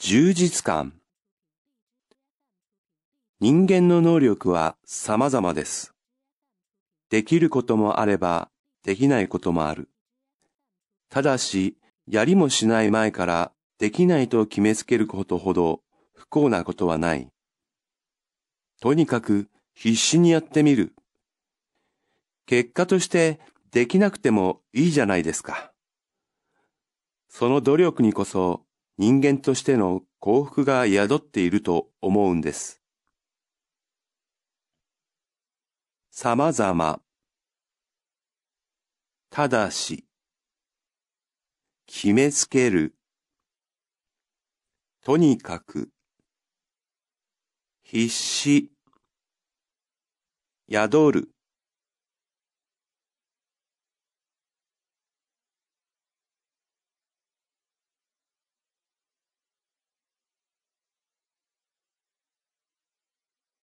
充実感。人間の能力は様々です。できることもあれば、できないこともある。ただし、やりもしない前からできないと決めつけることほど不幸なことはない。とにかく必死にやってみる。結果としてできなくてもいいじゃないですか。その努力にこそ人間としての幸福が宿っていると思うんです。様々。ただし。決めつける。とにかく。必死。宿る。